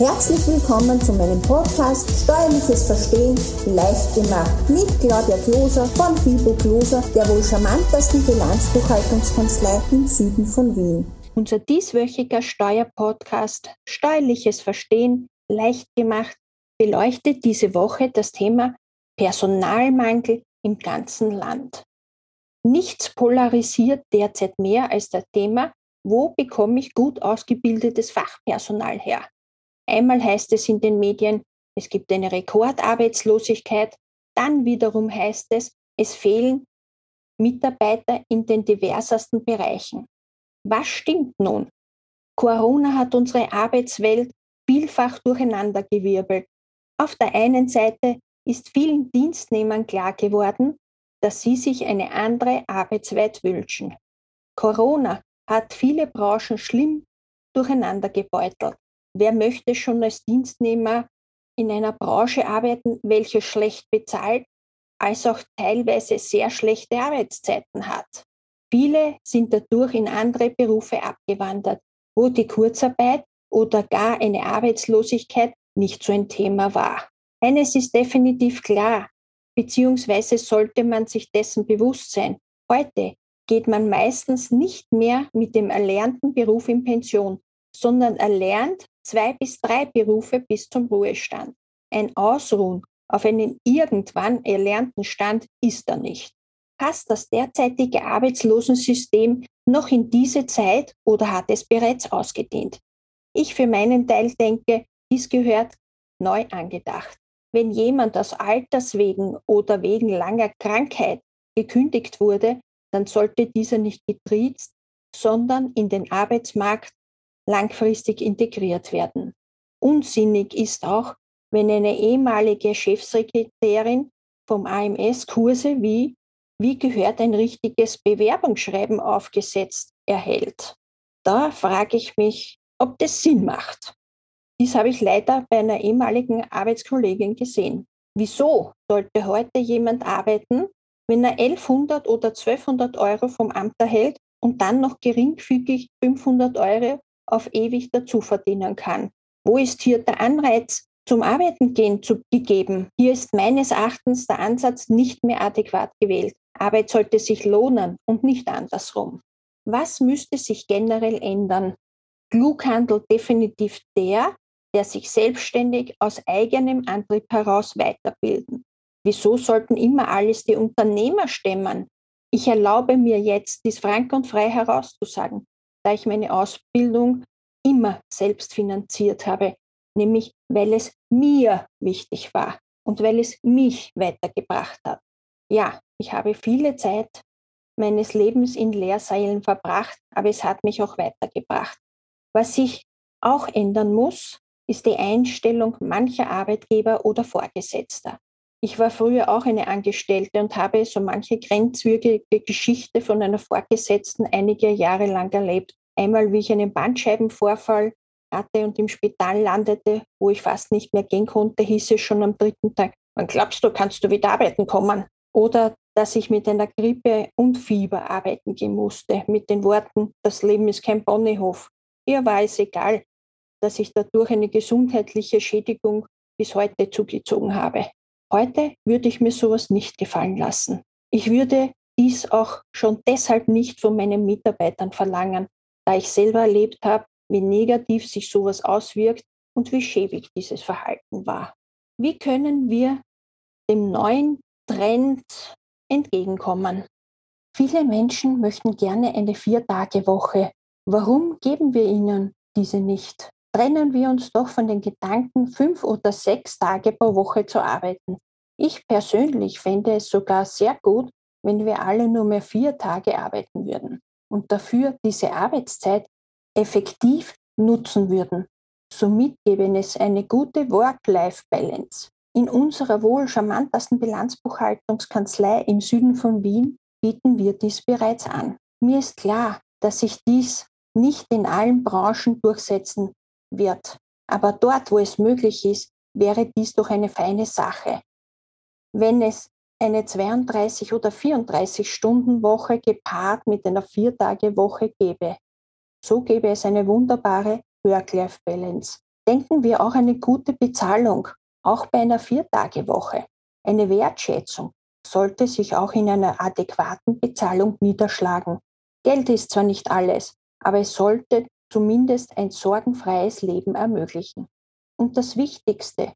Herzlich willkommen zu meinem Podcast Steuerliches Verstehen leicht gemacht mit Claudia Kloser von Fibo Kloser, der wohl charmantesten Bilanzbuchhaltungskanzlei im Süden von Wien. Unser dieswöchiger Steuerpodcast Steuerliches Verstehen leicht gemacht beleuchtet diese Woche das Thema Personalmangel im ganzen Land. Nichts polarisiert derzeit mehr als das Thema, wo bekomme ich gut ausgebildetes Fachpersonal her? Einmal heißt es in den Medien, es gibt eine Rekordarbeitslosigkeit, dann wiederum heißt es, es fehlen Mitarbeiter in den diversesten Bereichen. Was stimmt nun? Corona hat unsere Arbeitswelt vielfach durcheinandergewirbelt. Auf der einen Seite ist vielen Dienstnehmern klar geworden, dass sie sich eine andere Arbeitswelt wünschen. Corona hat viele Branchen schlimm durcheinandergebeutelt. Wer möchte schon als Dienstnehmer in einer Branche arbeiten, welche schlecht bezahlt, als auch teilweise sehr schlechte Arbeitszeiten hat? Viele sind dadurch in andere Berufe abgewandert, wo die Kurzarbeit oder gar eine Arbeitslosigkeit nicht so ein Thema war. Eines ist definitiv klar, beziehungsweise sollte man sich dessen bewusst sein. Heute geht man meistens nicht mehr mit dem erlernten Beruf in Pension, sondern erlernt zwei bis drei Berufe bis zum Ruhestand. Ein Ausruhen auf einen irgendwann erlernten Stand ist da nicht. Passt das derzeitige Arbeitslosensystem noch in diese Zeit oder hat es bereits ausgedehnt? Ich für meinen Teil denke, dies gehört neu angedacht. Wenn jemand aus Alters wegen oder wegen langer Krankheit gekündigt wurde, dann sollte dieser nicht getriezt, sondern in den Arbeitsmarkt langfristig integriert werden. Unsinnig ist auch, wenn eine ehemalige Chefsekretärin vom AMS Kurse wie wie gehört ein richtiges Bewerbungsschreiben aufgesetzt erhält. Da frage ich mich, ob das Sinn macht. Dies habe ich leider bei einer ehemaligen Arbeitskollegin gesehen. Wieso sollte heute jemand arbeiten, wenn er 1100 oder 1200 Euro vom Amt erhält und dann noch geringfügig 500 Euro auf ewig dazu verdienen kann. Wo ist hier der Anreiz zum Arbeiten gehen zu, gegeben? Hier ist meines Erachtens der Ansatz nicht mehr adäquat gewählt. Arbeit sollte sich lohnen und nicht andersrum. Was müsste sich generell ändern? Klug handelt definitiv der, der sich selbstständig aus eigenem Antrieb heraus weiterbilden. Wieso sollten immer alles die Unternehmer stemmen? Ich erlaube mir jetzt, dies frank und frei herauszusagen da ich meine Ausbildung immer selbst finanziert habe, nämlich weil es mir wichtig war und weil es mich weitergebracht hat. Ja, ich habe viele Zeit meines Lebens in Lehrseilen verbracht, aber es hat mich auch weitergebracht. Was sich auch ändern muss, ist die Einstellung mancher Arbeitgeber oder Vorgesetzter. Ich war früher auch eine Angestellte und habe so manche grenzwürdige Geschichte von einer Vorgesetzten einige Jahre lang erlebt. Einmal, wie ich einen Bandscheibenvorfall hatte und im Spital landete, wo ich fast nicht mehr gehen konnte, hieß es schon am dritten Tag, wann glaubst du, kannst du wieder arbeiten kommen? Oder dass ich mit einer Grippe und Fieber arbeiten gehen musste, mit den Worten, das Leben ist kein Ponyhof. Ihr war es egal, dass ich dadurch eine gesundheitliche Schädigung bis heute zugezogen habe. Heute würde ich mir sowas nicht gefallen lassen. Ich würde dies auch schon deshalb nicht von meinen Mitarbeitern verlangen, da ich selber erlebt habe, wie negativ sich sowas auswirkt und wie schäbig dieses Verhalten war. Wie können wir dem neuen Trend entgegenkommen? Viele Menschen möchten gerne eine Vier-Tage-Woche. Warum geben wir ihnen diese nicht? Trennen wir uns doch von den Gedanken, fünf oder sechs Tage pro Woche zu arbeiten. Ich persönlich fände es sogar sehr gut, wenn wir alle nur mehr vier Tage arbeiten würden und dafür diese Arbeitszeit effektiv nutzen würden. Somit gäbe es eine gute Work-Life-Balance. In unserer wohl charmantesten Bilanzbuchhaltungskanzlei im Süden von Wien bieten wir dies bereits an. Mir ist klar, dass sich dies nicht in allen Branchen durchsetzen wird. Aber dort, wo es möglich ist, wäre dies doch eine feine Sache. Wenn es eine 32 oder 34 Stunden Woche gepaart mit einer Viertage Woche gäbe, so gäbe es eine wunderbare Work-Life-Balance. Denken wir auch eine gute Bezahlung, auch bei einer Viertagewoche. Eine Wertschätzung sollte sich auch in einer adäquaten Bezahlung niederschlagen. Geld ist zwar nicht alles, aber es sollte zumindest ein sorgenfreies Leben ermöglichen. Und das Wichtigste,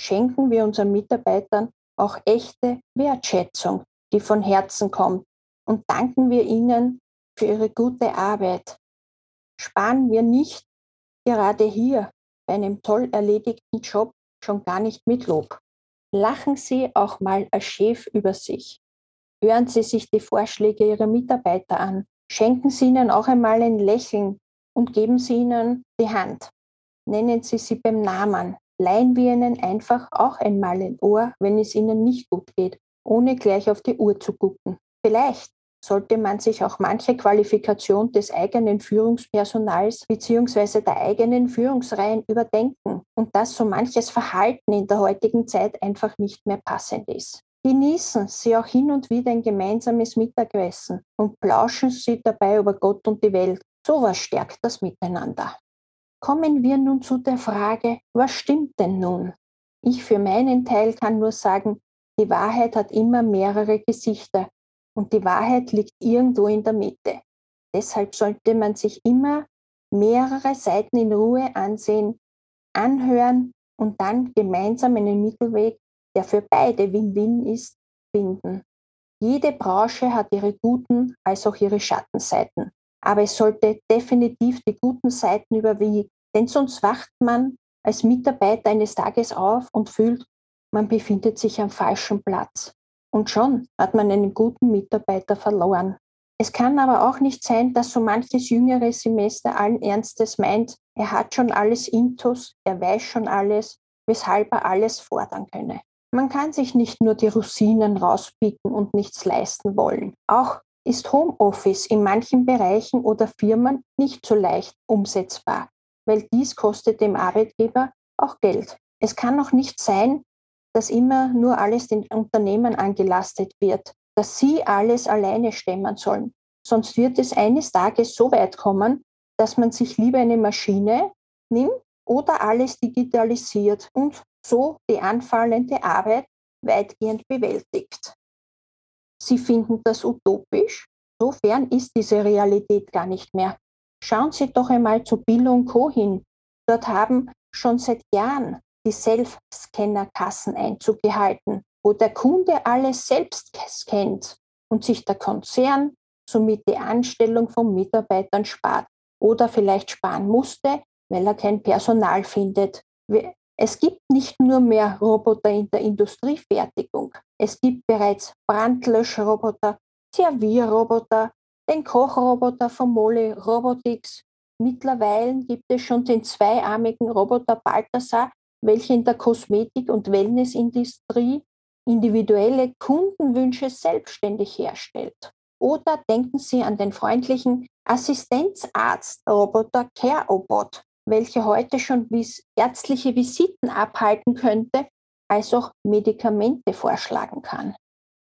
schenken wir unseren Mitarbeitern auch echte Wertschätzung, die von Herzen kommt, und danken wir ihnen für ihre gute Arbeit. Sparen wir nicht gerade hier bei einem toll erledigten Job schon gar nicht mit Lob. Lachen Sie auch mal als Chef über sich. Hören Sie sich die Vorschläge Ihrer Mitarbeiter an. Schenken Sie ihnen auch einmal ein Lächeln und geben Sie ihnen die Hand. Nennen Sie sie beim Namen. Leihen wir ihnen einfach auch einmal ein Ohr, wenn es ihnen nicht gut geht, ohne gleich auf die Uhr zu gucken. Vielleicht sollte man sich auch manche Qualifikation des eigenen Führungspersonals bzw. der eigenen Führungsreihen überdenken und dass so manches Verhalten in der heutigen Zeit einfach nicht mehr passend ist. Genießen Sie auch hin und wieder ein gemeinsames Mittagessen und plauschen Sie dabei über Gott und die Welt. Sowas stärkt das Miteinander. Kommen wir nun zu der Frage, was stimmt denn nun? Ich für meinen Teil kann nur sagen, die Wahrheit hat immer mehrere Gesichter und die Wahrheit liegt irgendwo in der Mitte. Deshalb sollte man sich immer mehrere Seiten in Ruhe ansehen, anhören und dann gemeinsam einen Mittelweg, der für beide Win-Win ist, finden. Jede Branche hat ihre guten als auch ihre Schattenseiten. Aber es sollte definitiv die guten Seiten überwiegen, denn sonst wacht man als Mitarbeiter eines Tages auf und fühlt, man befindet sich am falschen Platz. Und schon hat man einen guten Mitarbeiter verloren. Es kann aber auch nicht sein, dass so manches jüngere Semester allen Ernstes meint, er hat schon alles intus, er weiß schon alles, weshalb er alles fordern könne. Man kann sich nicht nur die Rosinen rauspicken und nichts leisten wollen. Auch ist Homeoffice in manchen Bereichen oder Firmen nicht so leicht umsetzbar, weil dies kostet dem Arbeitgeber auch Geld. Es kann auch nicht sein, dass immer nur alles den Unternehmen angelastet wird, dass sie alles alleine stemmen sollen. Sonst wird es eines Tages so weit kommen, dass man sich lieber eine Maschine nimmt oder alles digitalisiert und so die anfallende Arbeit weitgehend bewältigt. Sie finden das utopisch? Sofern ist diese Realität gar nicht mehr. Schauen Sie doch einmal zu Bill und Co. hin. Dort haben schon seit Jahren die Self-Scanner-Kassen Einzug gehalten, wo der Kunde alles selbst scannt und sich der Konzern somit die Anstellung von Mitarbeitern spart oder vielleicht sparen musste, weil er kein Personal findet. Es gibt nicht nur mehr Roboter in der Industriefertigung. Es gibt bereits Brandlöschroboter, Servierroboter, den Kochroboter von Mole Robotics. Mittlerweile gibt es schon den zweiarmigen Roboter Balthasar, welche in der Kosmetik- und Wellnessindustrie individuelle Kundenwünsche selbstständig herstellt. Oder denken Sie an den freundlichen Assistenzarzt-Roboter CareObot, welcher heute schon vis ärztliche Visiten abhalten könnte, als auch Medikamente vorschlagen kann.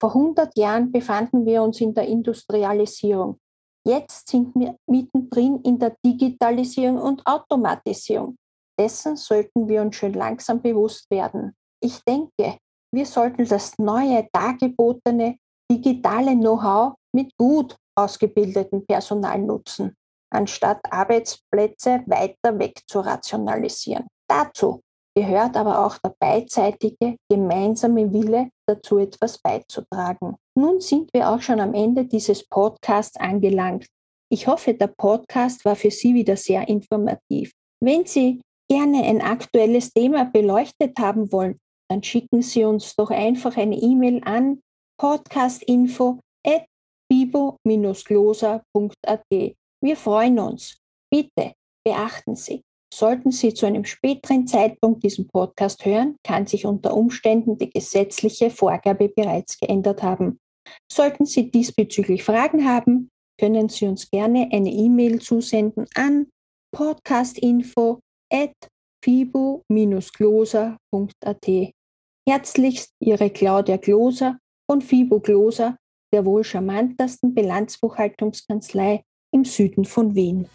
Vor 100 Jahren befanden wir uns in der Industrialisierung. Jetzt sind wir mittendrin in der Digitalisierung und Automatisierung dessen sollten wir uns schön langsam bewusst werden. Ich denke, wir sollten das neue, dargebotene digitale Know-how mit gut ausgebildetem Personal nutzen, anstatt Arbeitsplätze weiter weg zu rationalisieren. Dazu gehört aber auch der beidseitige gemeinsame Wille, dazu etwas beizutragen. Nun sind wir auch schon am Ende dieses Podcasts angelangt. Ich hoffe, der Podcast war für Sie wieder sehr informativ. Wenn Sie gerne ein aktuelles Thema beleuchtet haben wollen, dann schicken Sie uns doch einfach eine E-Mail an podcastinfo@bibo-gloser.at. Wir freuen uns. Bitte beachten Sie, sollten Sie zu einem späteren Zeitpunkt diesen Podcast hören, kann sich unter Umständen die gesetzliche Vorgabe bereits geändert haben. Sollten Sie diesbezüglich Fragen haben, können Sie uns gerne eine E-Mail zusenden an podcastinfo at fibo-gloser.at. Herzlichst Ihre Claudia Gloser von Fibo Gloser, der wohl charmantesten Bilanzbuchhaltungskanzlei im Süden von Wien.